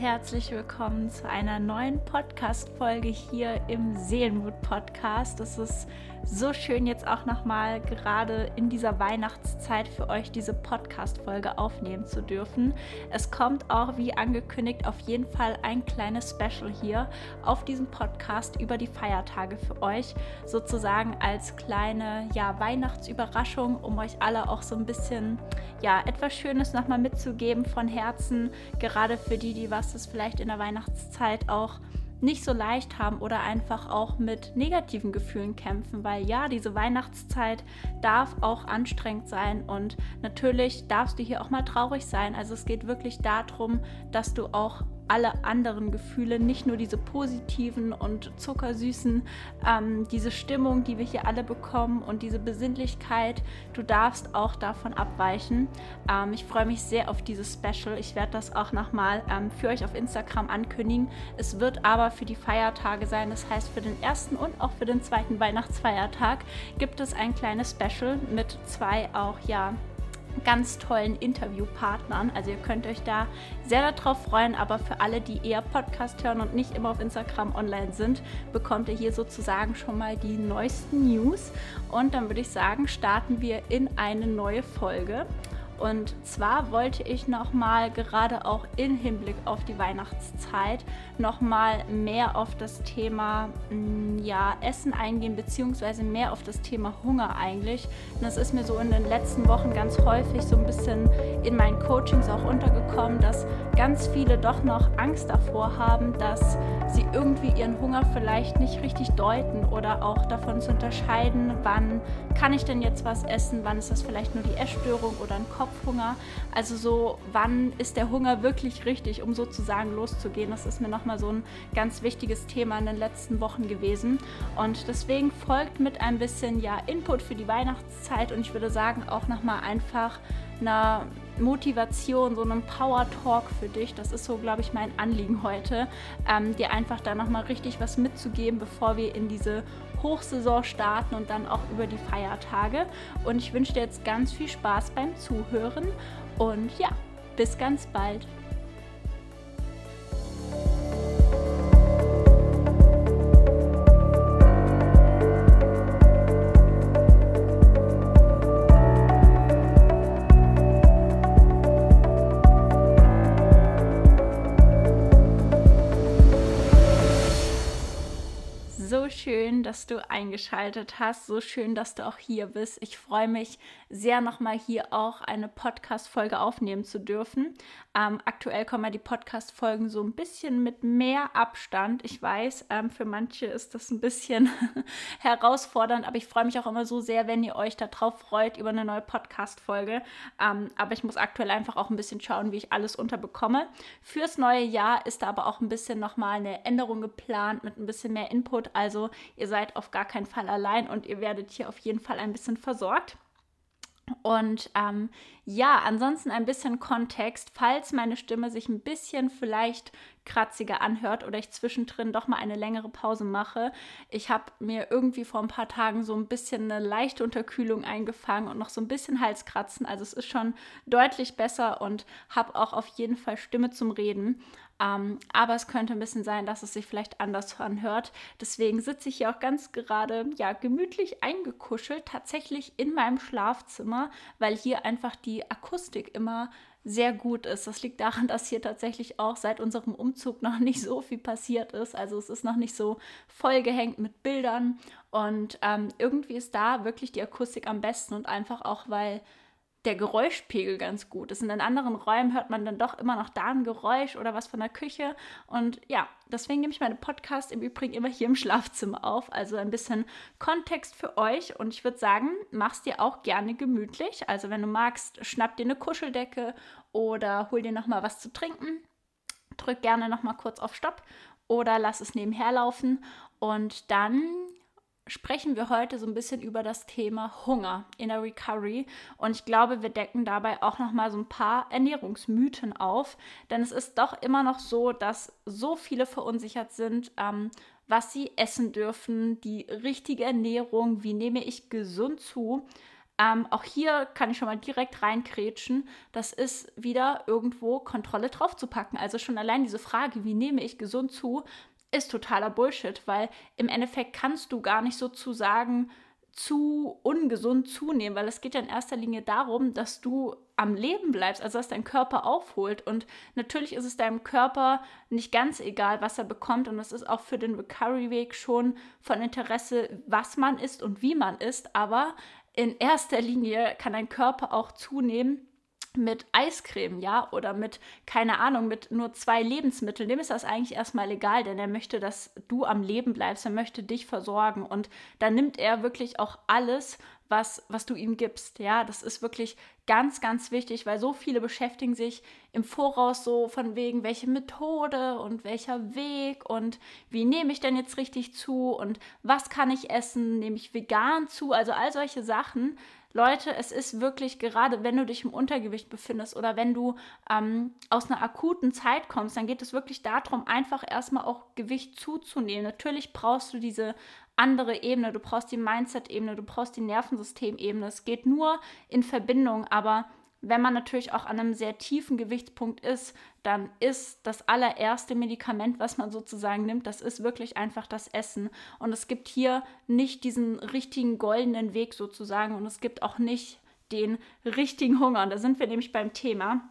herzlich willkommen zu einer neuen Podcast-Folge hier im Seelenmut-Podcast. Es ist so schön, jetzt auch nochmal gerade in dieser Weihnachtszeit für euch diese Podcast-Folge aufnehmen zu dürfen. Es kommt auch, wie angekündigt, auf jeden Fall ein kleines Special hier auf diesem Podcast über die Feiertage für euch, sozusagen als kleine ja, Weihnachtsüberraschung, um euch alle auch so ein bisschen ja, etwas Schönes nochmal mitzugeben von Herzen, gerade für die, die was es vielleicht in der Weihnachtszeit auch nicht so leicht haben oder einfach auch mit negativen Gefühlen kämpfen, weil ja, diese Weihnachtszeit darf auch anstrengend sein und natürlich darfst du hier auch mal traurig sein. Also es geht wirklich darum, dass du auch alle anderen Gefühle, nicht nur diese positiven und zuckersüßen, ähm, diese Stimmung, die wir hier alle bekommen und diese Besinnlichkeit. Du darfst auch davon abweichen. Ähm, ich freue mich sehr auf dieses Special. Ich werde das auch nochmal ähm, für euch auf Instagram ankündigen. Es wird aber für die Feiertage sein. Das heißt, für den ersten und auch für den zweiten Weihnachtsfeiertag gibt es ein kleines Special mit zwei auch, ja, ganz tollen Interviewpartnern. Also ihr könnt euch da sehr darauf freuen, aber für alle, die eher Podcast hören und nicht immer auf Instagram online sind, bekommt ihr hier sozusagen schon mal die neuesten News. Und dann würde ich sagen, starten wir in eine neue Folge. Und zwar wollte ich nochmal gerade auch im Hinblick auf die Weihnachtszeit nochmal mehr auf das Thema mm, ja, Essen eingehen, beziehungsweise mehr auf das Thema Hunger eigentlich. Und das ist mir so in den letzten Wochen ganz häufig so ein bisschen in meinen Coachings auch untergekommen, dass ganz viele doch noch Angst davor haben, dass sie irgendwie ihren Hunger vielleicht nicht richtig deuten oder auch davon zu unterscheiden, wann kann ich denn jetzt was essen, wann ist das vielleicht nur die Essstörung oder ein Kopf Kopfhunger. Also so, wann ist der Hunger wirklich richtig, um sozusagen loszugehen? Das ist mir nochmal so ein ganz wichtiges Thema in den letzten Wochen gewesen. Und deswegen folgt mit ein bisschen ja Input für die Weihnachtszeit und ich würde sagen auch nochmal einfach einer Motivation, so einem Power Talk für dich. Das ist so, glaube ich, mein Anliegen heute, ähm, dir einfach da nochmal richtig was mitzugeben, bevor wir in diese Hochsaison starten und dann auch über die Feiertage. Und ich wünsche dir jetzt ganz viel Spaß beim Zuhören und ja, bis ganz bald. Dass du eingeschaltet hast. So schön, dass du auch hier bist. Ich freue mich sehr, nochmal hier auch eine Podcast-Folge aufnehmen zu dürfen. Ähm, aktuell kommen ja die Podcast-Folgen so ein bisschen mit mehr Abstand. Ich weiß, ähm, für manche ist das ein bisschen herausfordernd, aber ich freue mich auch immer so sehr, wenn ihr euch darauf freut über eine neue Podcast-Folge. Ähm, aber ich muss aktuell einfach auch ein bisschen schauen, wie ich alles unterbekomme. Fürs neue Jahr ist da aber auch ein bisschen nochmal eine Änderung geplant mit ein bisschen mehr Input. Also ihr seid auf gar keinen Fall allein und ihr werdet hier auf jeden Fall ein bisschen versorgt. Und ähm, ja, ansonsten ein bisschen Kontext, falls meine Stimme sich ein bisschen vielleicht kratziger anhört oder ich zwischendrin doch mal eine längere Pause mache. Ich habe mir irgendwie vor ein paar Tagen so ein bisschen eine leichte Unterkühlung eingefangen und noch so ein bisschen Halskratzen. Also es ist schon deutlich besser und habe auch auf jeden Fall Stimme zum Reden. Ähm, aber es könnte ein bisschen sein, dass es sich vielleicht anders anhört. Deswegen sitze ich hier auch ganz gerade, ja, gemütlich eingekuschelt, tatsächlich in meinem Schlafzimmer, weil hier einfach die Akustik immer sehr gut ist. Das liegt daran, dass hier tatsächlich auch seit unserem Umzug noch nicht so viel passiert ist. Also es ist noch nicht so vollgehängt mit Bildern und ähm, irgendwie ist da wirklich die Akustik am besten und einfach auch, weil der Geräuschpegel ganz gut ist. In den anderen Räumen hört man dann doch immer noch da ein Geräusch oder was von der Küche. Und ja, deswegen nehme ich meine Podcast im Übrigen immer hier im Schlafzimmer auf. Also ein bisschen Kontext für euch. Und ich würde sagen, mach's dir auch gerne gemütlich. Also wenn du magst, schnapp dir eine Kuscheldecke oder hol dir nochmal was zu trinken. Drück gerne nochmal kurz auf Stopp oder lass es nebenher laufen. Und dann sprechen wir heute so ein bisschen über das Thema Hunger in der Recovery und ich glaube, wir decken dabei auch noch mal so ein paar Ernährungsmythen auf, denn es ist doch immer noch so, dass so viele verunsichert sind, ähm, was sie essen dürfen, die richtige Ernährung, wie nehme ich gesund zu. ähm, auch hier kann ich schon mal direkt reinkrätschen. Das ist wieder irgendwo Kontrolle draufzupacken. Also schon allein diese Frage, wie nehme ich gesund zu, ist totaler Bullshit, weil im Endeffekt kannst du gar nicht sozusagen zu ungesund zunehmen, weil es geht ja in erster Linie darum, dass du am Leben bleibst, also dass dein Körper aufholt. Und natürlich ist es deinem Körper nicht ganz egal, was er bekommt. Und das ist auch für den Recovery-Weg schon von Interesse, was man isst und wie man isst. Aber in erster Linie kann dein Körper auch zunehmen, mit Eiscreme, ja, oder mit, keine Ahnung, mit nur zwei Lebensmitteln, dem ist das eigentlich erstmal egal, denn er möchte, dass du am Leben bleibst, er möchte dich versorgen und dann nimmt er wirklich auch alles, was, was du ihm gibst. Ja, das ist wirklich ganz, ganz wichtig, weil so viele beschäftigen sich im Voraus so von wegen, welche Methode und welcher Weg und wie nehme ich denn jetzt richtig zu und was kann ich essen, nehme ich vegan zu, also all solche Sachen. Leute, es ist wirklich gerade, wenn du dich im Untergewicht befindest oder wenn du ähm, aus einer akuten Zeit kommst, dann geht es wirklich darum, einfach erstmal auch Gewicht zuzunehmen. Natürlich brauchst du diese andere Ebene, du brauchst die Mindset-Ebene, du brauchst die Nervensystem-Ebene. Es geht nur in Verbindung, aber wenn man natürlich auch an einem sehr tiefen Gewichtspunkt ist, dann ist das allererste Medikament, was man sozusagen nimmt, das ist wirklich einfach das Essen. Und es gibt hier nicht diesen richtigen goldenen Weg sozusagen und es gibt auch nicht den richtigen Hunger. Und da sind wir nämlich beim Thema.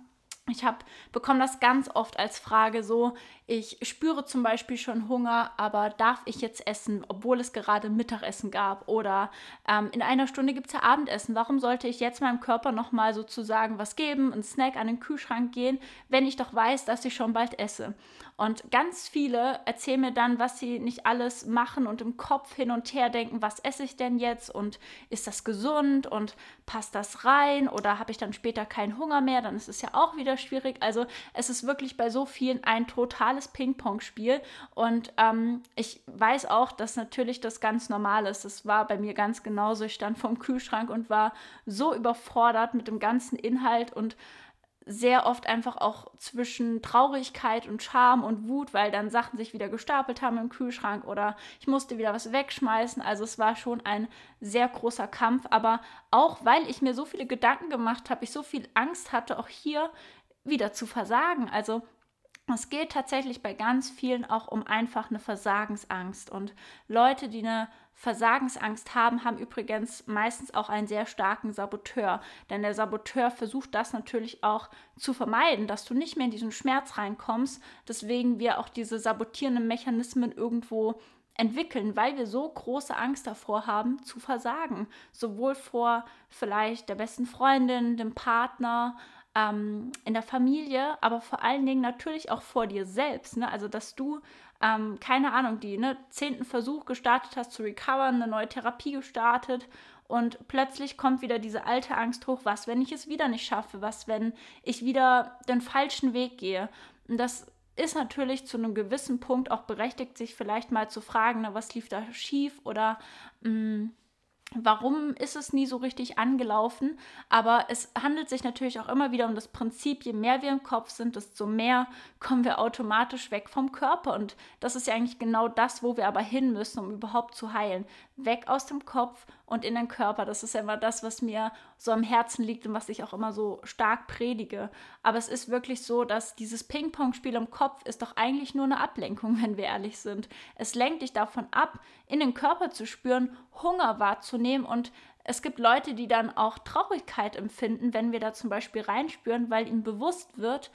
Ich habe bekomme das ganz oft als Frage so, ich spüre zum Beispiel schon Hunger, aber darf ich jetzt essen, obwohl es gerade Mittagessen gab? Oder ähm, in einer Stunde gibt es ja Abendessen. Warum sollte ich jetzt meinem Körper nochmal sozusagen was geben, einen Snack an den Kühlschrank gehen, wenn ich doch weiß, dass ich schon bald esse? Und ganz viele erzählen mir dann, was sie nicht alles machen und im Kopf hin und her denken, was esse ich denn jetzt und ist das gesund und passt das rein oder habe ich dann später keinen Hunger mehr, dann ist es ja auch wieder schwierig. Also es ist wirklich bei so vielen ein totales Ping-Pong-Spiel und ähm, ich weiß auch, dass natürlich das ganz normal ist. Das war bei mir ganz genauso. Ich stand vorm Kühlschrank und war so überfordert mit dem ganzen Inhalt und sehr oft einfach auch zwischen Traurigkeit und Scham und Wut, weil dann Sachen sich wieder gestapelt haben im Kühlschrank oder ich musste wieder was wegschmeißen. Also es war schon ein sehr großer Kampf, aber auch weil ich mir so viele Gedanken gemacht habe, ich so viel Angst hatte, auch hier wieder zu versagen. Also es geht tatsächlich bei ganz vielen auch um einfach eine Versagensangst. Und Leute, die eine Versagensangst haben, haben übrigens meistens auch einen sehr starken Saboteur. Denn der Saboteur versucht das natürlich auch zu vermeiden, dass du nicht mehr in diesen Schmerz reinkommst. Deswegen wir auch diese sabotierenden Mechanismen irgendwo entwickeln, weil wir so große Angst davor haben, zu versagen. Sowohl vor vielleicht der besten Freundin, dem Partner, ähm, in der Familie, aber vor allen Dingen natürlich auch vor dir selbst. Ne? Also, dass du, ähm, keine Ahnung, die ne, zehnten Versuch gestartet hast zu recovern, eine neue Therapie gestartet und plötzlich kommt wieder diese alte Angst hoch, was, wenn ich es wieder nicht schaffe, was, wenn ich wieder den falschen Weg gehe. Und das ist natürlich zu einem gewissen Punkt auch berechtigt, sich vielleicht mal zu fragen, na, was lief da schief oder mh, mm, Warum ist es nie so richtig angelaufen? Aber es handelt sich natürlich auch immer wieder um das Prinzip, je mehr wir im Kopf sind, desto mehr kommen wir automatisch weg vom Körper. Und das ist ja eigentlich genau das, wo wir aber hin müssen, um überhaupt zu heilen. Weg aus dem Kopf und in den Körper. Das ist ja immer das, was mir so am Herzen liegt und was ich auch immer so stark predige. Aber es ist wirklich so, dass dieses Ping-Pong-Spiel im Kopf ist doch eigentlich nur eine Ablenkung, wenn wir ehrlich sind. Es lenkt dich davon ab, in den Körper zu spüren, Hunger wahrzunehmen und es gibt Leute, die dann auch Traurigkeit empfinden, wenn wir da zum Beispiel reinspüren, weil ihnen bewusst wird,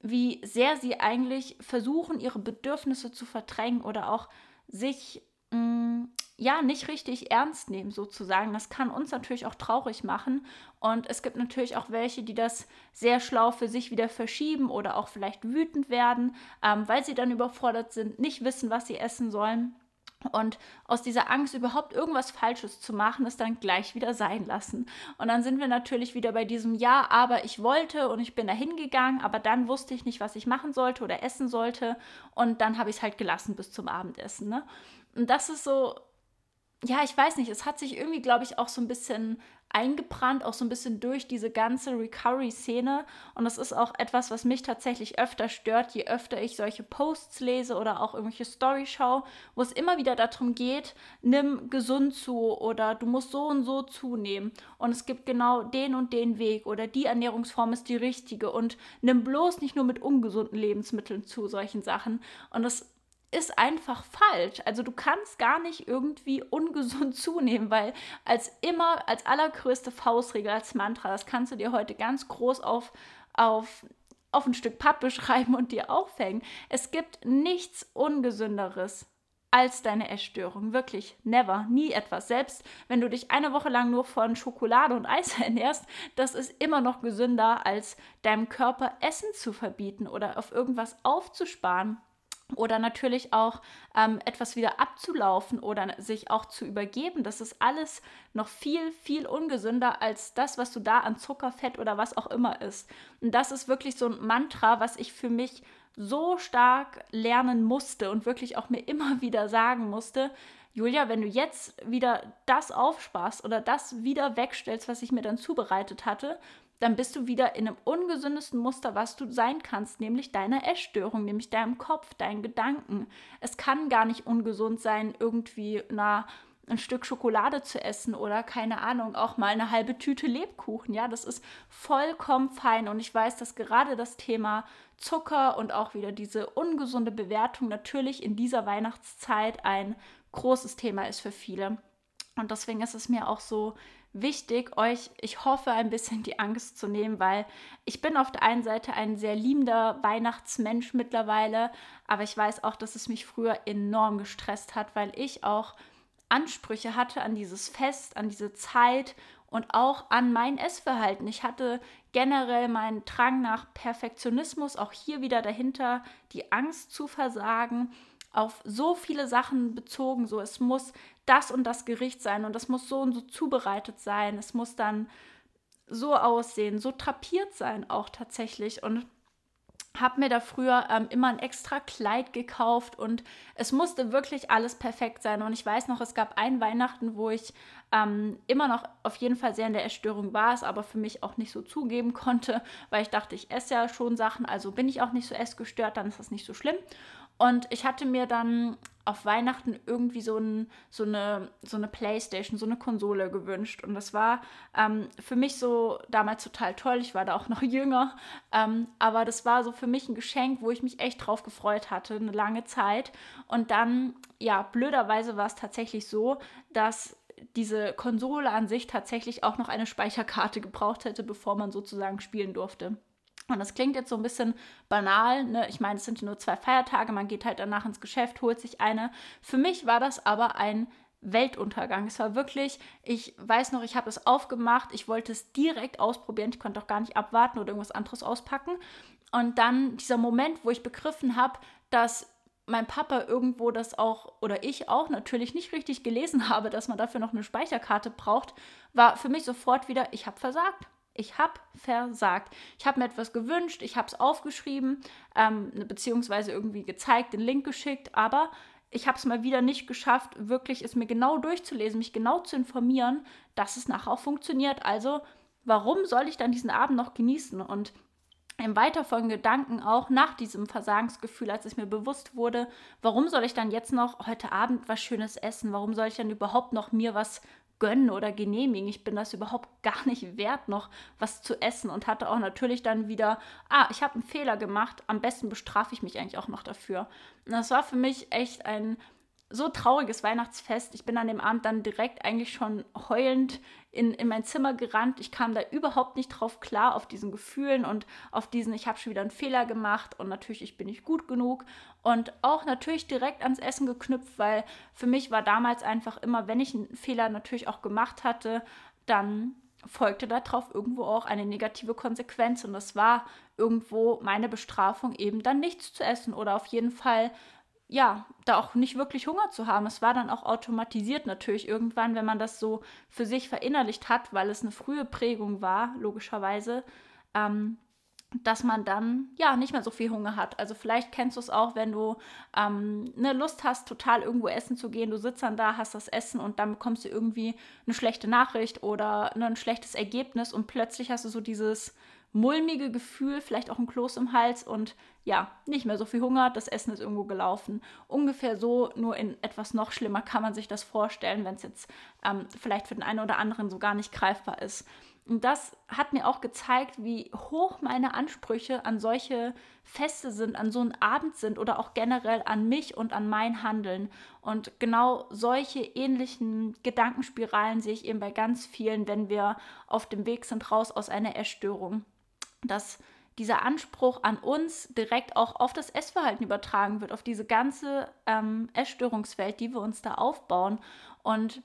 wie sehr sie eigentlich versuchen, ihre Bedürfnisse zu verdrängen oder auch sich mh, mm, ja nicht richtig ernst nehmen sozusagen. Das kann uns natürlich auch traurig machen und es gibt natürlich auch welche, die das sehr schlau für sich wieder verschieben oder auch vielleicht wütend werden, ähm, weil sie dann überfordert sind, nicht wissen, was sie essen sollen. Und aus dieser Angst, überhaupt irgendwas Falsches zu machen, es dann gleich wieder sein lassen. Und dann sind wir natürlich wieder bei diesem Ja, aber ich wollte und ich bin da hingegangen, aber dann wusste ich nicht, was ich machen sollte oder essen sollte. Und dann habe ich es halt gelassen bis zum Abendessen. Ne? Und das ist so ja, ich weiß nicht, es hat sich irgendwie, glaube ich, auch so ein bisschen eingebrannt, auch so ein bisschen durch diese ganze Recovery-Szene. Und das ist auch etwas, was mich tatsächlich öfter stört, je öfter ich solche Posts lese oder auch irgendwelche Story schaue, wo es immer wieder darum geht, nimm gesund zu oder du musst so und so zunehmen. Und es gibt genau den und den Weg oder die Ernährungsform ist die richtige und nimm bloß nicht nur mit ungesunden Lebensmitteln zu, solchen Sachen. Und das ist einfach falsch. Also du kannst gar nicht irgendwie ungesund zunehmen, weil als immer, als allergrößte Faustregel, als Mantra, das kannst du dir heute ganz groß auf, auf, auf ein Stück Pappe schreiben und dir aufhängen. Es gibt nichts Ungesünderes als deine Essstörung. Wirklich, never, nie etwas. Selbst wenn du dich eine Woche lang nur von Schokolade und Eis ernährst, das ist immer noch gesünder, als deinem Körper Essen zu verbieten oder auf irgendwas aufzusparen oder natürlich auch ähm, etwas wieder abzulaufen oder sich auch zu übergeben. Das ist alles noch viel, viel ungesünder als das, was du da an Zucker, Fett oder was auch immer isst. Und das ist wirklich so ein Mantra, was ich für mich so stark lernen musste und wirklich auch mir immer wieder sagen musste, Julia, wenn du jetzt wieder das aufsparst oder das wieder wegstellst, was ich mir dann zubereitet hatte, dann bist du wieder in einem ungesündesten Muster, was du sein kannst, nämlich deiner Essstörung, nämlich deinem Kopf, deinen Gedanken. Es kann gar nicht ungesund sein, irgendwie na, ein Stück Schokolade zu essen oder keine Ahnung, auch mal eine halbe Tüte Lebkuchen. Ja, das ist vollkommen fein. Und ich weiß, dass gerade das Thema Zucker und auch wieder diese ungesunde Bewertung natürlich in dieser Weihnachtszeit ein großes Thema ist für viele. Und deswegen ist es mir auch so wichtig, euch, ich hoffe, ein bisschen die Angst zu nehmen, weil ich bin auf der einen Seite ein sehr liebender Weihnachtsmensch mittlerweile, aber ich weiß auch, dass es mich früher enorm gestresst hat, weil ich auch Ansprüche hatte an dieses Fest, an diese Zeit und auch an mein Essverhalten. Ich hatte generell meinen Drang nach Perfektionismus, auch hier wieder dahinter die Angst zu versagen auf so viele Sachen bezogen. So, es muss das und das Gericht sein und das muss so und so zubereitet sein. Es muss dann so aussehen, so trapiert sein auch tatsächlich. Und habe mir da früher ähm, immer ein extra Kleid gekauft und es musste wirklich alles perfekt sein. Und ich weiß noch, es gab ein Weihnachten, wo ich ähm, immer noch auf jeden Fall sehr in der Essstörung war, es aber für mich auch nicht so zugeben konnte, weil ich dachte, ich esse ja schon Sachen, also bin ich auch nicht so essgestört, dann ist das nicht so schlimm. Und ich hatte mir dann auf Weihnachten irgendwie so, ein, so, eine, so eine Playstation, so eine Konsole gewünscht. Und das war ähm, für mich so damals total toll. Ich war da auch noch jünger. Ähm, aber das war so für mich ein Geschenk, wo ich mich echt drauf gefreut hatte, eine lange Zeit. Und dann, ja, blöderweise war es tatsächlich so, dass diese Konsole an sich tatsächlich auch noch eine Speicherkarte gebraucht hätte, bevor man sozusagen spielen durfte. Und das klingt jetzt so ein bisschen banal. Ne? Ich meine, es sind nur zwei Feiertage, man geht halt danach ins Geschäft, holt sich eine. Für mich war das aber ein Weltuntergang. Es war wirklich, ich weiß noch, ich habe es aufgemacht, ich wollte es direkt ausprobieren, ich konnte auch gar nicht abwarten oder irgendwas anderes auspacken. Und dann dieser Moment, wo ich begriffen habe, dass mein Papa irgendwo das auch oder ich auch natürlich nicht richtig gelesen habe, dass man dafür noch eine Speicherkarte braucht, war für mich sofort wieder, ich habe versagt. Ich habe versagt. Ich habe mir etwas gewünscht, ich habe es aufgeschrieben, ähm, beziehungsweise irgendwie gezeigt, den Link geschickt, aber ich habe es mal wieder nicht geschafft, wirklich es mir genau durchzulesen, mich genau zu informieren, dass es nachher auch funktioniert. Also, warum soll ich dann diesen Abend noch genießen? Und im weiterfolgenden Gedanken auch nach diesem Versagensgefühl, als es mir bewusst wurde, warum soll ich dann jetzt noch heute Abend was Schönes essen? Warum soll ich dann überhaupt noch mir was gönnen oder genehmigen. Ich bin das überhaupt gar nicht wert, noch was zu essen und hatte auch natürlich dann wieder, ah, ich habe einen Fehler gemacht, am besten bestrafe ich mich eigentlich auch noch dafür. Und das war für mich echt ein so trauriges Weihnachtsfest. Ich bin an dem Abend dann direkt eigentlich schon heulend in, in mein Zimmer gerannt. Ich kam da überhaupt nicht drauf klar, auf diesen Gefühlen und auf diesen, ich habe schon wieder einen Fehler gemacht und natürlich, ich bin nicht gut genug. Und auch natürlich direkt ans Essen geknüpft, weil für mich war damals einfach immer, wenn ich einen Fehler natürlich auch gemacht hatte, dann folgte darauf irgendwo auch eine negative Konsequenz. Und das war irgendwo meine Bestrafung, eben dann nichts zu essen oder auf jeden Fall ja, da auch nicht wirklich Hunger zu haben. Es war dann auch automatisiert natürlich irgendwann, wenn man das so für sich verinnerlicht hat, weil es eine frühe Prägung war, logischerweise. Ähm, dass man dann ja nicht mehr so viel Hunger hat. Also vielleicht kennst du es auch, wenn du ähm, eine Lust hast, total irgendwo essen zu gehen. Du sitzt dann da, hast das Essen und dann bekommst du irgendwie eine schlechte Nachricht oder ne, ein schlechtes Ergebnis und plötzlich hast du so dieses mulmige Gefühl, vielleicht auch ein Kloß im Hals und ja, nicht mehr so viel Hunger, das Essen ist irgendwo gelaufen. Ungefähr so, nur in etwas noch schlimmer kann man sich das vorstellen, wenn es jetzt ähm, vielleicht für den einen oder anderen so gar nicht greifbar ist. Und das hat mir auch gezeigt, wie hoch meine Ansprüche an solche Feste sind, an so einen Abend sind oder auch generell an mich und an mein Handeln. Und genau solche ähnlichen Gedankenspiralen sehe ich eben bei ganz vielen, wenn wir auf dem Weg sind raus aus einer Essstörung. Dass dieser Anspruch an uns direkt auch auf das Essverhalten übertragen wird, auf diese ganze ähm, Essstörungswelt, die wir uns da aufbauen. Und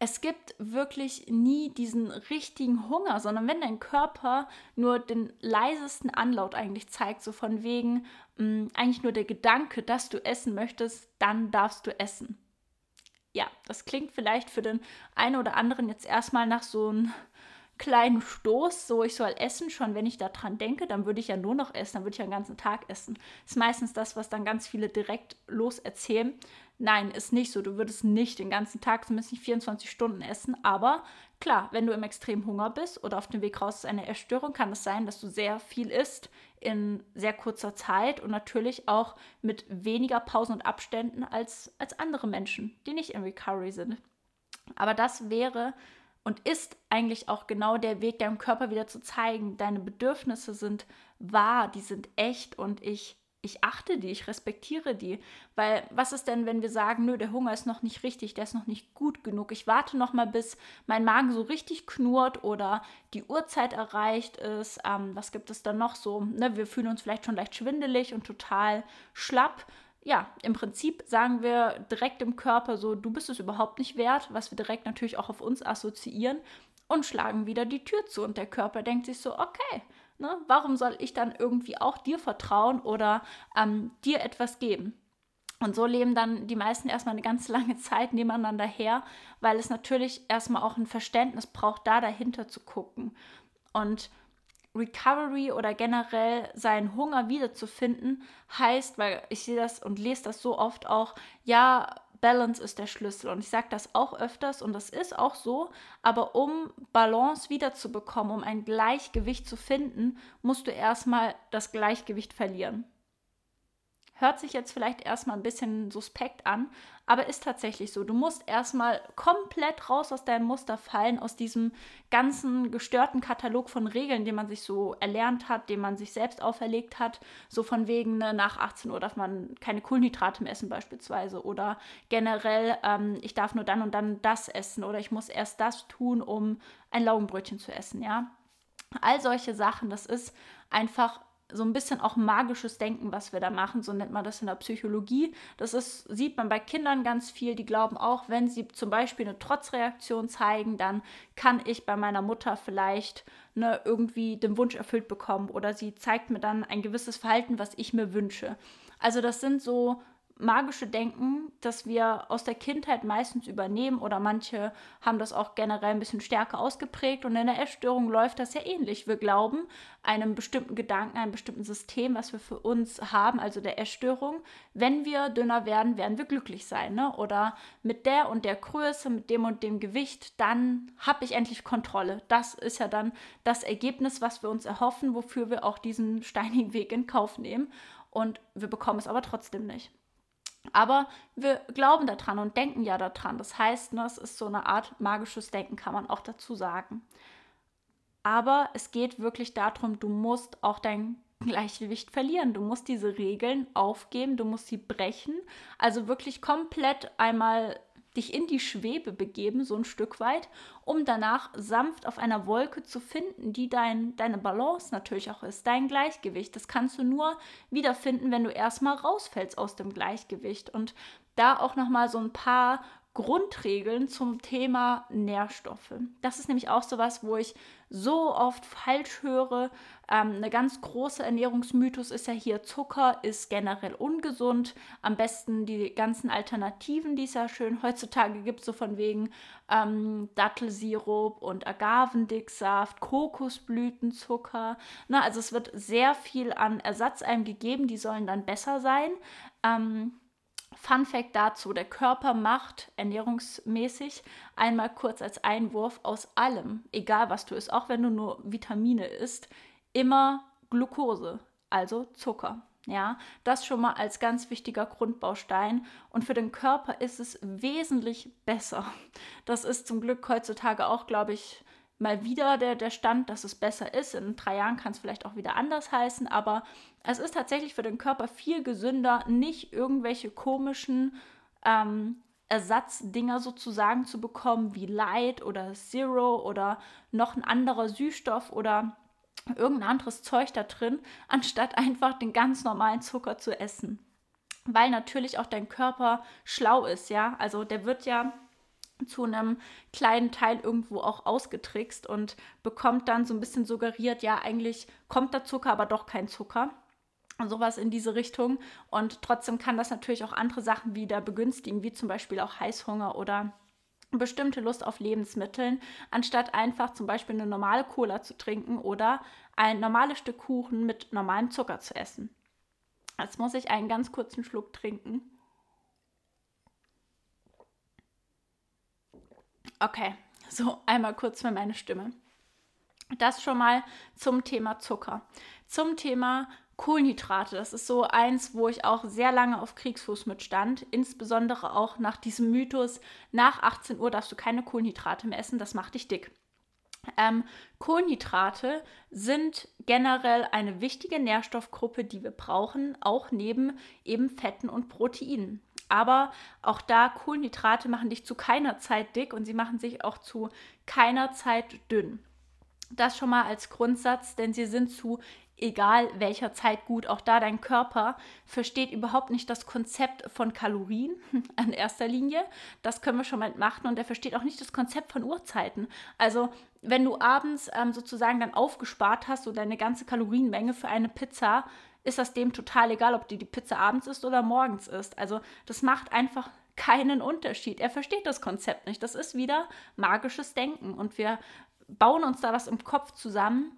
es gibt wirklich nie diesen richtigen Hunger, sondern wenn dein Körper nur den leisesten Anlaut eigentlich zeigt, so von wegen mh, mm, eigentlich nur der Gedanke, dass du essen möchtest, dann darfst du essen. Ja, das klingt vielleicht für den einen oder anderen jetzt erstmal nach so einem kleinen Stoß, so ich soll essen, schon wenn ich daran denke, dann würde ich ja nur noch essen, dann würde ich ja den ganzen Tag essen. Ist meistens das, was dann ganz viele direkt los erzählen. Nein, ist nicht so. Du würdest nicht den ganzen Tag, zumindest nicht 24 Stunden essen. Aber klar, wenn du im extremen Hunger bist oder auf dem Weg raus ist eine Essstörung, kann es sein, dass du sehr viel isst in sehr kurzer Zeit und natürlich auch mit weniger Pausen und Abständen als, als andere Menschen, die nicht in Recovery sind. Aber das wäre und ist eigentlich auch genau der Weg, deinem Körper wieder zu zeigen, deine Bedürfnisse sind wahr, die sind echt und ich ich achte die, ich respektiere die. Weil was ist denn, wenn wir sagen, nö, der Hunger ist noch nicht richtig, der ist noch nicht gut genug. Ich warte noch mal, bis mein Magen so richtig knurrt oder die Uhrzeit erreicht ist. Ähm, was gibt es dann noch so? Ne, wir fühlen uns vielleicht schon leicht schwindelig und total schlapp. Ja, im Prinzip sagen wir direkt im Körper so, du bist es überhaupt nicht wert, was wir direkt natürlich auch auf uns assoziieren und schlagen wieder die Tür zu. Und der Körper denkt sich so, okay, Ne? Warum soll ich dann irgendwie auch dir vertrauen oder ähm, dir etwas geben? Und so leben dann die meisten erstmal eine ganz lange Zeit nebeneinander her, weil es natürlich erstmal auch ein Verständnis braucht, da dahinter zu gucken. Und Recovery oder generell seinen Hunger wiederzufinden, heißt, weil ich sehe das und lese das so oft auch, ja, Balance ist der Schlüssel. Und ich sage das auch öfters und das ist auch so. Aber um Balance wiederzubekommen, um ein Gleichgewicht zu finden, musst du erstmal das Gleichgewicht verlieren. Hört sich jetzt vielleicht erstmal ein bisschen suspekt an, aber ist tatsächlich so. Du musst erstmal komplett raus aus deinem Muster fallen, aus diesem ganzen gestörten Katalog von Regeln, den man sich so erlernt hat, den man sich selbst auferlegt hat. So von wegen, ne, nach 18 Uhr darf man keine Kohlenhydrate mehr essen beispielsweise. Oder generell, ähm, ich darf nur dann und dann das essen. Oder ich muss erst das tun, um ein Laugenbrötchen zu essen, ja. All solche Sachen, das ist einfach so ein bisschen auch magisches Denken, was wir da machen, so nennt man das in der Psychologie. Das ist, sieht man bei Kindern ganz viel, die glauben auch, wenn sie zum Beispiel eine Trotzreaktion zeigen, dann kann ich bei meiner Mutter vielleicht ne, irgendwie den Wunsch erfüllt bekommen oder sie zeigt mir dann ein gewisses Verhalten, was ich mir wünsche. Also das sind so magische Denken, das wir aus der Kindheit meistens übernehmen oder manche haben das auch generell ein bisschen stärker ausgeprägt und in der Essstörung läuft das ja ähnlich. Wir glauben einem bestimmten Gedanken, einem bestimmten System, was wir für uns haben, also der Essstörung, wenn wir dünner werden, werden wir glücklich sein. Ne? Oder mit der und der Größe, mit dem und dem Gewicht, dann habe ich endlich Kontrolle. Das ist ja dann das Ergebnis, was wir uns erhoffen, wofür wir auch diesen steinigen Weg in Kauf nehmen. Und wir bekommen es aber trotzdem nicht. Aber wir glauben daran und denken ja daran. Das heißt, ne, es ist so eine Art magisches Denken, kann man auch dazu sagen. Aber es geht wirklich darum, du musst auch dein Gleichgewicht verlieren. Du musst diese Regeln aufgeben, du musst sie brechen. Also wirklich komplett einmal dich in die Schwebe begeben, so ein Stück weit, um danach sanft auf einer Wolke zu finden, die dein, deine Balance natürlich auch ist, dein Gleichgewicht. Das kannst du nur wiederfinden, wenn du erstmal rausfällst aus dem Gleichgewicht. Und da auch nochmal so ein paar Grundregeln zum Thema Nährstoffe. Das ist nämlich auch so was, wo ich so oft falsch höre. Ähm, eine ganz große Ernährungsmythos ist ja hier, Zucker ist generell ungesund. Am besten die ganzen Alternativen, die es ja schön heutzutage gibt, so von wegen ähm, Dattelsirup und Agavendicksaft, Kokosblütenzucker. Na, also es wird sehr viel an Ersatz einem gegeben, die sollen dann besser sein. Ähm, Fun Fact dazu: Der Körper macht ernährungsmäßig einmal kurz als Einwurf aus allem, egal was du isst, auch wenn du nur Vitamine isst, immer Glucose, also Zucker. Ja, das schon mal als ganz wichtiger Grundbaustein. Und für den Körper ist es wesentlich besser. Das ist zum Glück heutzutage auch, glaube ich, mal wieder der, der Stand, dass es besser ist. In drei Jahren kann es vielleicht auch wieder anders heißen, aber es ist tatsächlich für den Körper viel gesünder, nicht irgendwelche komischen ähm, Ersatzdinger sozusagen zu bekommen, wie Light oder Zero oder noch ein anderer Süßstoff oder irgendein anderes Zeug da drin, anstatt einfach den ganz normalen Zucker zu essen. Weil natürlich auch dein Körper schlau ist, ja. Also der wird ja zu einem kleinen Teil irgendwo auch ausgetrickst und bekommt dann so ein bisschen suggeriert, ja, eigentlich kommt da Zucker, aber doch kein Zucker. Sowas in diese Richtung. Und trotzdem kann das natürlich auch andere Sachen wieder begünstigen, wie zum Beispiel auch Heißhunger oder bestimmte Lust auf Lebensmitteln, anstatt einfach zum Beispiel eine normale Cola zu trinken oder ein normales Stück Kuchen mit normalem Zucker zu essen. Jetzt muss ich einen ganz kurzen Schluck trinken. Okay, so einmal kurz für meine Stimme. Das schon mal zum Thema Zucker. Zum Thema Kohlenhydrate. Das ist so eins, wo ich auch sehr lange auf Kriegsfuß mit stand. Insbesondere auch nach diesem Mythos, nach 18 Uhr darfst du keine Kohlenhydrate mehr essen, das macht dich dick. Ähm, Kohlenhydrate sind generell eine wichtige Nährstoffgruppe, die wir brauchen, auch neben eben Fetten und Proteinen. Aber auch da, Kohlenhydrate machen dich zu keiner Zeit dick und sie machen sich auch zu keiner Zeit dünn. Das schon mal als Grundsatz, denn sie sind zu egal welcher Zeit gut. Auch da dein Körper versteht überhaupt nicht das Konzept von Kalorien in erster Linie. Das können wir schon mal machen. Und er versteht auch nicht das Konzept von Uhrzeiten. Also wenn du abends ähm, sozusagen dann aufgespart hast, so deine ganze Kalorienmenge für eine Pizza, ist das dem total egal, ob du die Pizza abends isst oder morgens isst. Also das macht einfach keinen Unterschied. Er versteht das Konzept nicht. Das ist wieder magisches Denken und wir bauen uns da was im Kopf zusammen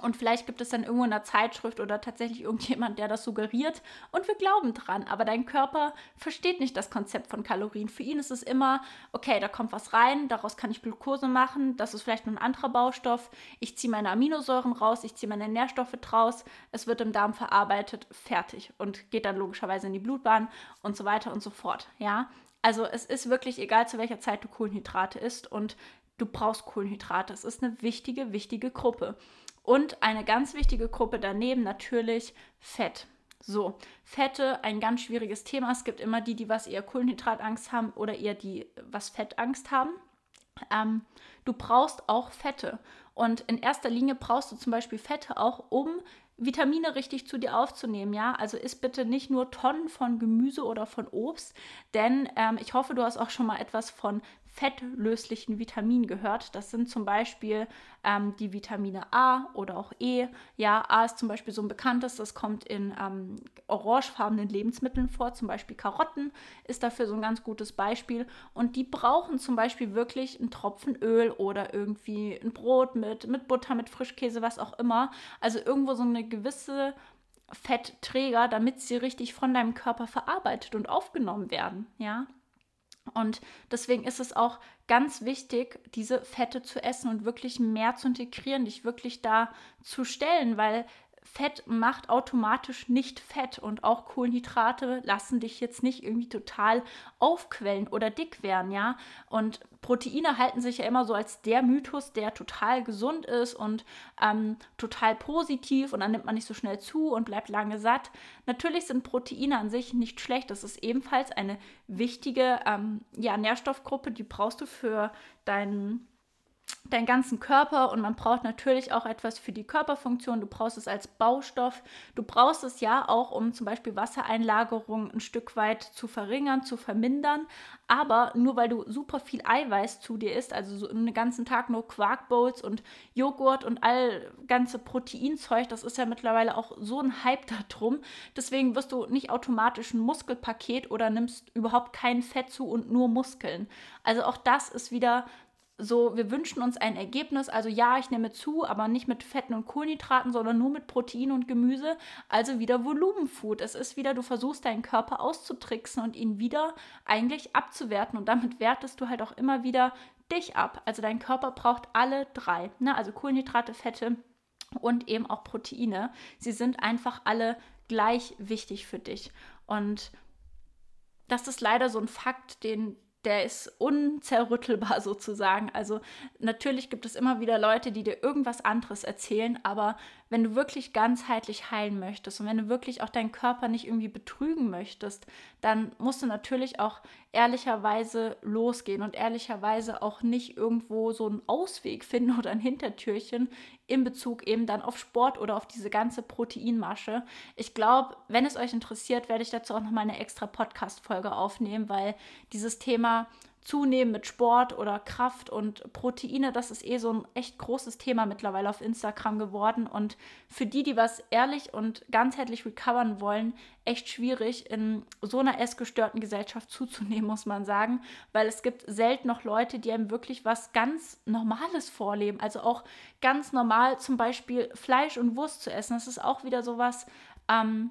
und vielleicht gibt es dann irgendwo in der Zeitschrift oder tatsächlich irgendjemand, der das suggeriert und wir glauben dran. Aber dein Körper versteht nicht das Konzept von Kalorien. Für ihn ist es immer, okay, da kommt was rein, daraus kann ich Glucose machen, das ist vielleicht nur ein anderer Baustoff. Ich ziehe meine Aminosäuren raus, ich ziehe meine Nährstoffe draus, es wird im Darm verarbeitet, fertig und geht dann logischerweise in die Blutbahn und so weiter und so fort. Ja, also es ist wirklich egal, zu welcher Zeit du Kohlenhydrate isst und du brauchst Kohlenhydrate. Es ist eine wichtige, wichtige Gruppe. Und eine ganz wichtige Gruppe daneben natürlich Fett. So, Fette, ein ganz schwieriges Thema. Es gibt immer die, die was eher Kohlenhydratangst haben oder eher die was Fettangst haben. Ähm, du brauchst auch Fette. Und in erster Linie brauchst du zum Beispiel Fette auch, um Vitamine richtig zu dir aufzunehmen, ja. Also isst bitte nicht nur Tonnen von Gemüse oder von Obst, denn ähm, ich hoffe, du hast auch schon mal etwas von fettlöslichen Vitaminen gehört. Das sind zum Beispiel ähm, die Vitamine A oder auch E. Ja, A ist zum Beispiel so ein bekanntes, das kommt in ähm, orangefarbenen Lebensmitteln vor, zum Beispiel Karotten ist dafür so ein ganz gutes Beispiel. Und die brauchen zum Beispiel wirklich einen Tropfen Öl oder irgendwie ein Brot mit, mit Butter, mit Frischkäse, was auch immer. Also irgendwo so eine gewisse Fettträger, damit sie richtig von deinem Körper verarbeitet und aufgenommen werden, ja. Und deswegen ist es auch ganz wichtig, diese Fette zu essen und wirklich mehr zu integrieren, dich wirklich da zu stellen, weil Fett macht automatisch nicht Fett und auch Kohlenhydrate lassen dich jetzt nicht irgendwie total aufquellen oder dick werden, ja. Und Proteine halten sich ja immer so als der Mythos, der total gesund ist und ähm, total positiv und dann nimmt man nicht so schnell zu und bleibt lange satt. Natürlich sind Proteine an sich nicht schlecht. Das ist ebenfalls eine wichtige ähm, ja, Nährstoffgruppe, die brauchst du für deinen deinen ganzen Körper und man braucht natürlich auch etwas für die Körperfunktion. Du brauchst es als Baustoff. Du brauchst es ja auch, um zum Beispiel Wassereinlagerung ein Stück weit zu verringern, zu vermindern. Aber nur weil du super viel Eiweiß zu dir isst, also so einen ganzen Tag nur Quarkbowls und Joghurt und all ganze Proteinzeug, das ist ja mittlerweile auch so ein Hype da drum. Deswegen wirst du nicht automatisch ein Muskelpaket oder nimmst überhaupt kein Fett zu und nur Muskeln. Also auch das ist wieder so, wir wünschen uns ein Ergebnis. Also ja, ich nehme zu, aber nicht mit Fetten und Kohlenhydraten, sondern nur mit Protein und Gemüse. Also wieder Volumenfood. Es ist wieder, du versuchst deinen Körper auszutricksen und ihn wieder eigentlich abzuwerten. Und damit wertest du halt auch immer wieder dich ab. Also dein Körper braucht alle drei. Ne? Also Kohlenhydrate, Fette und eben auch Proteine. Sie sind einfach alle gleich wichtig für dich. Und das ist leider so ein Fakt, den der ist unzerrüttelbar sozusagen. Also natürlich gibt es immer wieder Leute, die dir irgendwas anderes erzählen, aber wenn du wirklich ganzheitlich heilen möchtest und wenn du wirklich auch deinen Körper nicht irgendwie betrügen möchtest, dann musst du natürlich auch ehrlicherweise losgehen und ehrlicherweise auch nicht irgendwo so einen Ausweg finden oder ein Hintertürchen in Bezug eben dann auf Sport oder auf diese ganze Proteinmasche. Ich glaube, wenn es euch interessiert, werde ich dazu auch noch mal eine extra Podcast-Folge aufnehmen, weil dieses Thema Zunehmen mit Sport oder Kraft und Proteine, das ist eh so ein echt großes Thema mittlerweile auf Instagram geworden. Und für die, die was ehrlich und ganzheitlich recovern wollen, echt schwierig, in so einer essgestörten Gesellschaft zuzunehmen, muss man sagen. Weil es gibt selten noch Leute, die einem wirklich was ganz Normales vorleben. Also auch ganz normal zum Beispiel Fleisch und Wurst zu essen. Das ist auch wieder sowas. Ähm,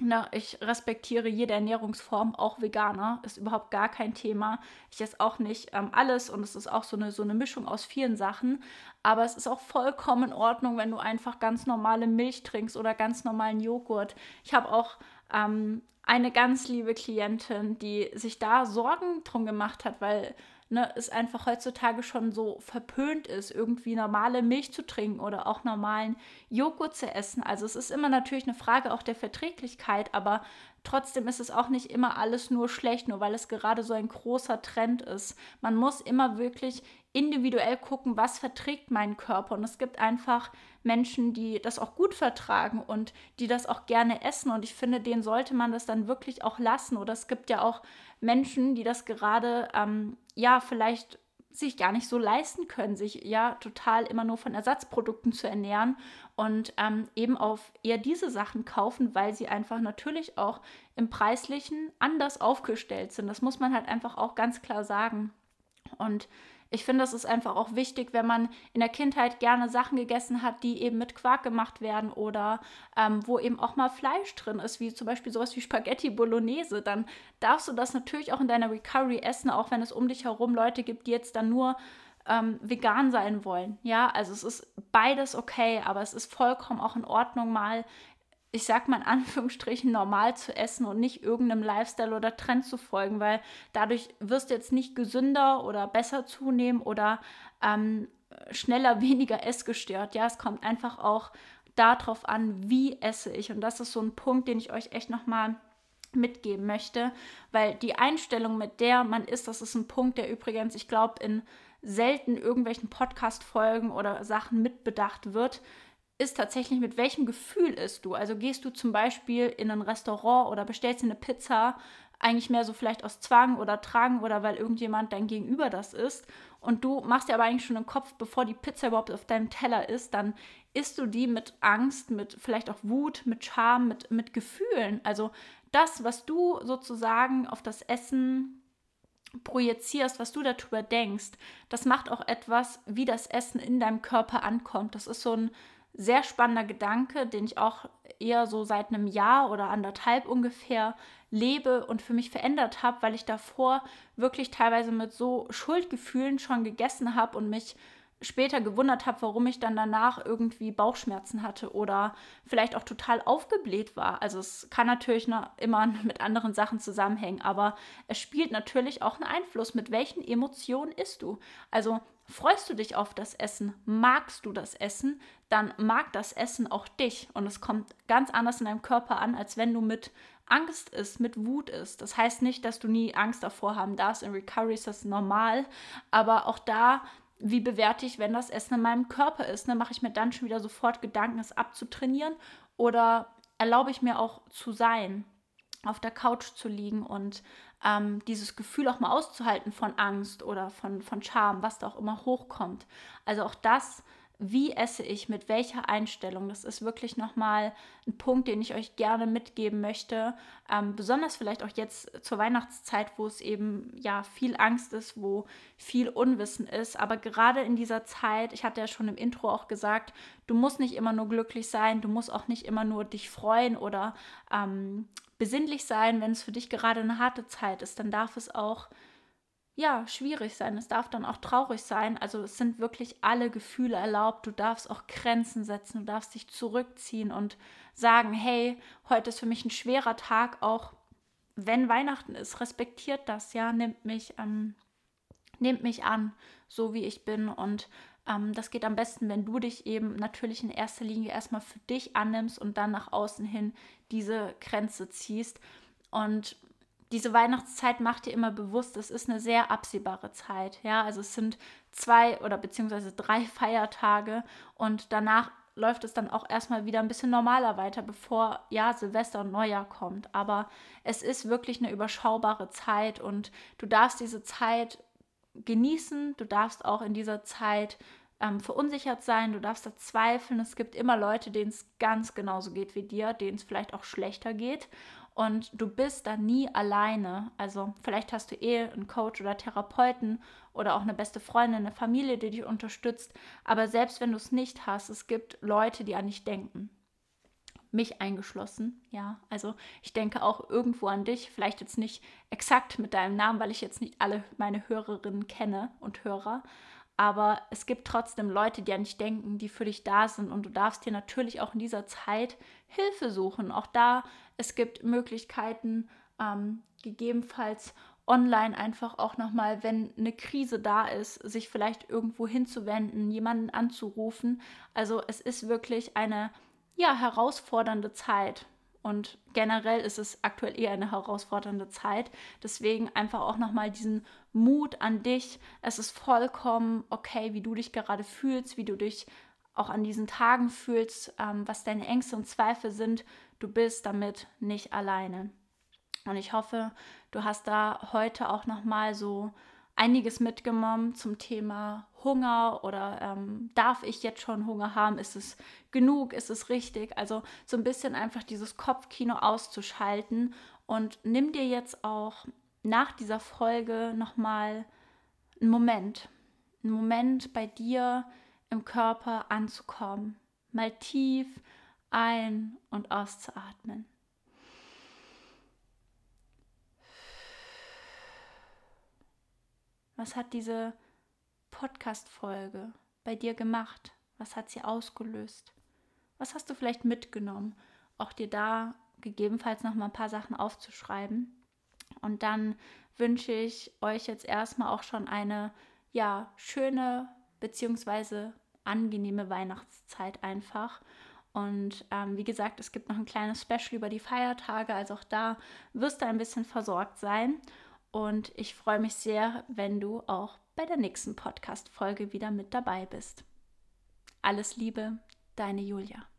na, ich respektiere jede Ernährungsform, auch Veganer, ist überhaupt gar kein Thema. Ich esse auch nicht ähm, alles und es ist auch so eine, so eine Mischung aus vielen Sachen. Aber es ist auch vollkommen in Ordnung, wenn du einfach ganz normale Milch trinkst oder ganz normalen Joghurt. Ich habe auch ähm, eine ganz liebe Klientin, die sich da Sorgen drum gemacht hat, weil ne, es einfach heutzutage schon so verpönt ist, irgendwie normale Milch zu trinken oder auch normalen Joghurt zu essen. Also es ist immer natürlich eine Frage auch der Verträglichkeit, aber trotzdem ist es auch nicht immer alles nur schlecht, nur weil es gerade so ein großer Trend ist. Man muss immer wirklich individuell gucken, was verträgt mein Körper. Und es gibt einfach Menschen, die das auch gut vertragen und die das auch gerne essen. Und ich finde, denen sollte man das dann wirklich auch lassen. Oder es gibt ja auch Menschen, die das gerade, ähm, ja, vielleicht sich gar nicht so leisten können, sich ja total immer nur von Ersatzprodukten zu ernähren und ähm, eben auf eher diese Sachen kaufen, weil sie einfach natürlich auch im preislichen anders aufgestellt sind. Das muss man halt einfach auch ganz klar sagen. Und ich finde, es ist einfach auch wichtig, wenn man in der Kindheit gerne Sachen gegessen hat, die eben mit Quark gemacht werden oder ähm, wo eben auch mal Fleisch drin ist, wie zum Beispiel sowas wie Spaghetti Bolognese, dann darfst du das natürlich auch in deiner Recovery essen, auch wenn es um dich herum Leute gibt, die jetzt dann nur ähm, vegan sein wollen. Ja, also es ist beides okay, aber es ist vollkommen auch in Ordnung, mal ich sag mal in Anführungsstrichen, normal zu essen und nicht irgendeinem Lifestyle oder Trend zu folgen, weil dadurch wirst du jetzt nicht gesünder oder besser zunehmen oder ähm, schneller weniger essgestört. Ja, es kommt einfach auch darauf an, wie esse ich. Und das ist so ein Punkt, den ich euch echt nochmal mitgeben möchte, weil die Einstellung, mit der man isst, das ist ein Punkt, der übrigens, ich glaube, in selten irgendwelchen Podcast-Folgen oder Sachen mitbedacht wird ist tatsächlich, mit welchem Gefühl isst du. Also gehst du zum Beispiel in ein Restaurant oder bestellst dir eine Pizza, eigentlich mehr so vielleicht aus Zwang oder Drang oder weil irgendjemand dein Gegenüber das isst und du machst dir aber eigentlich schon im Kopf, bevor die Pizza überhaupt auf deinem Teller ist, dann isst du die mit Angst, mit vielleicht auch Wut, mit Scham, mit, mit Gefühlen. Also das, was du sozusagen auf das Essen projizierst, was du darüber denkst, das macht auch etwas, wie das Essen in deinem Körper ankommt. Das ist so ein sehr spannender Gedanke, den ich auch eher so seit einem Jahr oder anderthalb ungefähr lebe und für mich verändert habe, weil ich davor wirklich teilweise mit so Schuldgefühlen schon gegessen habe und mich später gewundert habe, warum ich dann danach irgendwie Bauchschmerzen hatte oder vielleicht auch total aufgebläht war. Also es kann natürlich noch immer mit anderen Sachen zusammenhängen, aber es spielt natürlich auch einen Einfluss, mit welchen Emotionen isst du. Also freust du dich auf das Essen, magst du das Essen, dann mag das Essen auch dich und es kommt ganz anders in deinem Körper an, als wenn du mit Angst isst, mit Wut isst. Das heißt nicht, dass du nie Angst davor haben darfst. In Recovery ist das normal, aber auch da wie bewerte ich, wenn das Essen in meinem Körper ist? Ne? Mache ich mir dann schon wieder sofort Gedanken, es abzutrainieren? Oder erlaube ich mir auch zu sein, auf der Couch zu liegen und ähm, dieses Gefühl auch mal auszuhalten von Angst oder von, von Scham, was da auch immer hochkommt. Also auch das wie esse ich, mit welcher Einstellung. Das ist wirklich nochmal ein Punkt, den ich euch gerne mitgeben möchte. Ähm, besonders vielleicht auch jetzt zur Weihnachtszeit, wo es eben ja viel Angst ist, wo viel Unwissen ist. Aber gerade in dieser Zeit, ich hatte ja schon im Intro auch gesagt, du musst nicht immer nur glücklich sein, du musst auch nicht immer nur dich freuen oder ähm, besinnlich sein, wenn es für dich gerade eine harte Zeit ist, dann darf es auch ja, schwierig sein. Es darf dann auch traurig sein. Also es sind wirklich alle Gefühle erlaubt. Du darfst auch Grenzen setzen. Du darfst dich zurückziehen und sagen, hey, heute ist für mich ein schwerer Tag, auch wenn Weihnachten ist. Respektiert das, ja, nimmt mich, ähm, nimmt mich an, so wie ich bin. Und ähm, das geht am besten, wenn du dich eben natürlich in erster Linie erstmal für dich annimmst und dann nach außen hin diese Grenze ziehst. Und diese Weihnachtszeit macht dir immer bewusst, es ist eine sehr absehbare Zeit. Ja, also es sind zwei oder beziehungsweise drei Feiertage und danach läuft es dann auch erstmal wieder ein bisschen normaler weiter, bevor ja Silvester und Neujahr kommt. Aber es ist wirklich eine überschaubare Zeit und du darfst diese Zeit genießen, du darfst auch in dieser Zeit ähm, verunsichert sein, du darfst da zweifeln. Es gibt immer Leute, denen es ganz genauso geht wie dir, denen es vielleicht auch schlechter geht und du bist da nie alleine. Also vielleicht hast du eh einen Coach oder Therapeuten oder auch eine beste Freundin, eine Familie, die dich unterstützt. Aber selbst wenn du es nicht hast, es gibt Leute, die an dich denken. Mich eingeschlossen, ja. Also ich denke auch irgendwo an dich, vielleicht jetzt nicht exakt mit deinem Namen, weil ich jetzt nicht alle meine Hörerinnen kenne und Hörer, aber es gibt trotzdem Leute, die an dich denken, die für dich da sind und du darfst dir natürlich auch in dieser Zeit Hilfe suchen. Auch da, es gibt Möglichkeiten, ähm, gegebenenfalls online einfach auch nochmal, wenn eine Krise da ist, sich vielleicht irgendwo hinzuwenden, jemanden anzurufen. Also es ist wirklich eine ja, herausfordernde Zeit. Und generell ist es aktuell eher eine herausfordernde Zeit. Deswegen einfach auch nochmal diesen Mut an dich. Es ist vollkommen okay, wie du dich gerade fühlst, wie du dich auch an diesen Tagen fühlst, ähm, was deine Ängste und Zweifel sind. Du bist damit nicht alleine. Und ich hoffe, du hast da heute auch nochmal so einiges mitgenommen zum Thema Hunger oder ähm, darf ich jetzt schon Hunger haben? Ist es genug? Ist es richtig? Also so ein bisschen einfach dieses Kopfkino auszuschalten und nimm dir jetzt auch nach dieser Folge nochmal einen Moment, einen Moment bei dir im Körper anzukommen, mal tief ein- und auszuatmen. Was hat diese Podcast-Folge bei dir gemacht? Was hat sie ausgelöst? Was hast du vielleicht mitgenommen? Auch dir da gegebenenfalls noch mal ein paar Sachen aufzuschreiben. Und dann wünsche ich euch jetzt erstmal auch schon eine ja schöne beziehungsweise angenehme Weihnachtszeit einfach. Und ähm, wie gesagt, es gibt noch ein kleines Special über die Feiertage, also auch da wirst du ein bisschen versorgt sein. Und ich freue mich sehr, wenn du auch bei der nächsten Podcast-Folge wieder mit dabei bist. Alles Liebe, deine Julia.